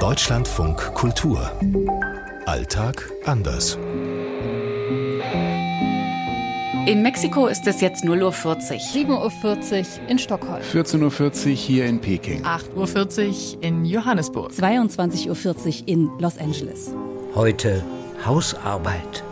Deutschlandfunk Kultur. Alltag anders. In Mexiko ist es jetzt 0.40 Uhr. 7.40 Uhr in Stockholm. 14.40 Uhr hier in Peking. 8.40 Uhr in Johannesburg. 22.40 Uhr in Los Angeles. Heute Hausarbeit.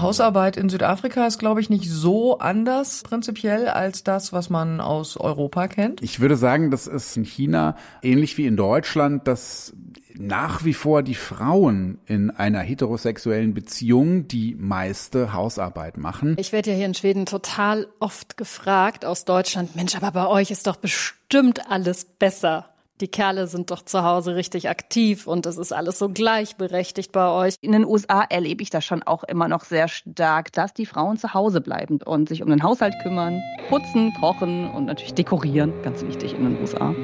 Hausarbeit in Südafrika ist, glaube ich, nicht so anders prinzipiell als das, was man aus Europa kennt. Ich würde sagen, das ist in China ähnlich wie in Deutschland, dass nach wie vor die Frauen in einer heterosexuellen Beziehung die meiste Hausarbeit machen. Ich werde ja hier in Schweden total oft gefragt aus Deutschland, Mensch, aber bei euch ist doch bestimmt alles besser die Kerle sind doch zu Hause richtig aktiv und es ist alles so gleichberechtigt bei euch. In den USA erlebe ich das schon auch immer noch sehr stark, dass die Frauen zu Hause bleiben und sich um den Haushalt kümmern, putzen, kochen und natürlich dekorieren, ganz wichtig in den USA.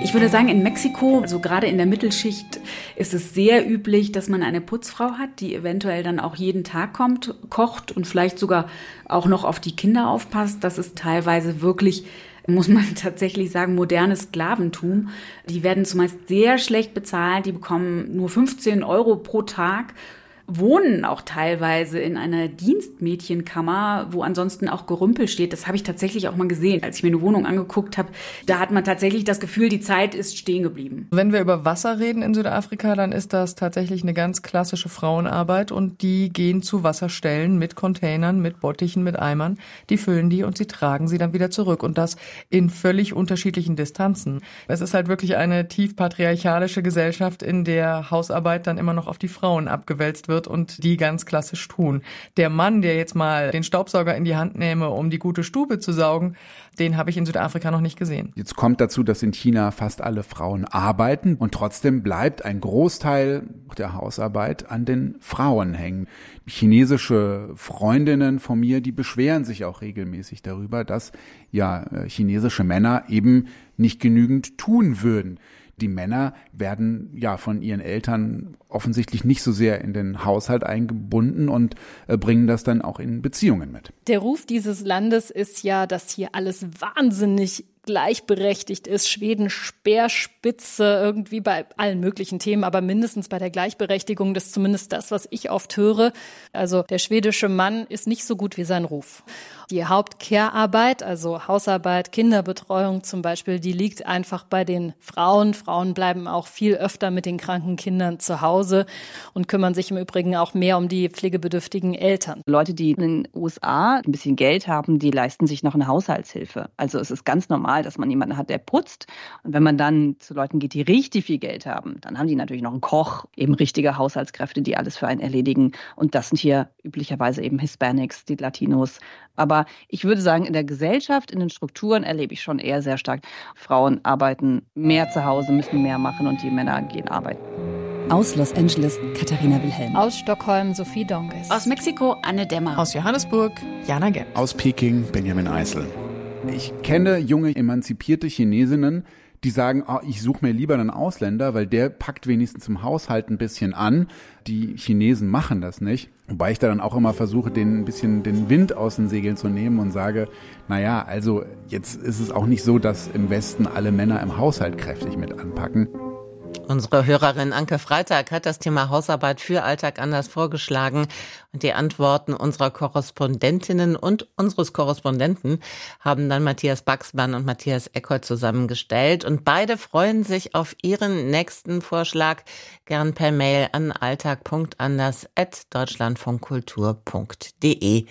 Ich würde sagen, in Mexiko, also gerade in der Mittelschicht, ist es sehr üblich, dass man eine Putzfrau hat, die eventuell dann auch jeden Tag kommt, kocht und vielleicht sogar auch noch auf die Kinder aufpasst. Das ist teilweise wirklich muss man tatsächlich sagen, modernes Sklaventum. Die werden zumeist sehr schlecht bezahlt, die bekommen nur 15 Euro pro Tag wohnen auch teilweise in einer Dienstmädchenkammer, wo ansonsten auch Gerümpel steht. Das habe ich tatsächlich auch mal gesehen, als ich mir eine Wohnung angeguckt habe. Da hat man tatsächlich das Gefühl, die Zeit ist stehen geblieben. Wenn wir über Wasser reden in Südafrika, dann ist das tatsächlich eine ganz klassische Frauenarbeit und die gehen zu Wasserstellen mit Containern, mit Bottichen, mit Eimern. Die füllen die und sie tragen sie dann wieder zurück und das in völlig unterschiedlichen Distanzen. Es ist halt wirklich eine tief patriarchalische Gesellschaft, in der Hausarbeit dann immer noch auf die Frauen abgewälzt wird wird und die ganz klassisch tun. Der Mann, der jetzt mal den Staubsauger in die Hand nehme, um die gute Stube zu saugen, den habe ich in Südafrika noch nicht gesehen. Jetzt kommt dazu, dass in China fast alle Frauen arbeiten und trotzdem bleibt ein Großteil der Hausarbeit an den Frauen hängen. Chinesische Freundinnen von mir, die beschweren sich auch regelmäßig darüber, dass ja äh, chinesische Männer eben nicht genügend tun würden die Männer werden ja von ihren Eltern offensichtlich nicht so sehr in den Haushalt eingebunden und äh, bringen das dann auch in Beziehungen mit. Der Ruf dieses Landes ist ja, dass hier alles wahnsinnig gleichberechtigt ist. Schweden Speerspitze irgendwie bei allen möglichen Themen, aber mindestens bei der Gleichberechtigung. Das ist zumindest das, was ich oft höre. Also der schwedische Mann ist nicht so gut wie sein Ruf. Die Hauptkehrarbeit, also Hausarbeit, Kinderbetreuung zum Beispiel, die liegt einfach bei den Frauen. Frauen bleiben auch viel öfter mit den kranken Kindern zu Hause und kümmern sich im Übrigen auch mehr um die pflegebedürftigen Eltern. Leute, die in den USA ein bisschen Geld haben, die leisten sich noch eine Haushaltshilfe. Also es ist ganz normal, dass man jemanden hat, der putzt. Und wenn man dann zu Leuten geht, die richtig viel Geld haben, dann haben die natürlich noch einen Koch, eben richtige Haushaltskräfte, die alles für einen erledigen. Und das sind hier üblicherweise eben Hispanics, die Latinos. Aber ich würde sagen, in der Gesellschaft, in den Strukturen erlebe ich schon eher sehr stark, Frauen arbeiten mehr zu Hause, müssen mehr machen und die Männer gehen arbeiten. Aus Los Angeles Katharina Wilhelm. Aus Stockholm Sophie Donges. Aus Mexiko Anne Dämmer. Aus Johannesburg Jana Gent. Aus Peking Benjamin Eisel. Ich kenne junge emanzipierte Chinesinnen, die sagen, oh, ich suche mir lieber einen Ausländer, weil der packt wenigstens im Haushalt ein bisschen an. Die Chinesen machen das nicht. Wobei ich da dann auch immer versuche, den ein bisschen den Wind aus den Segeln zu nehmen und sage, naja, also jetzt ist es auch nicht so, dass im Westen alle Männer im Haushalt kräftig mit anpacken. Unsere Hörerin Anke Freitag hat das Thema Hausarbeit für Alltag anders vorgeschlagen. Und die Antworten unserer Korrespondentinnen und unseres Korrespondenten haben dann Matthias Baxmann und Matthias Eckert zusammengestellt. Und beide freuen sich auf ihren nächsten Vorschlag. Gern per Mail an alltag.anders@deutschlandfunkkultur.de.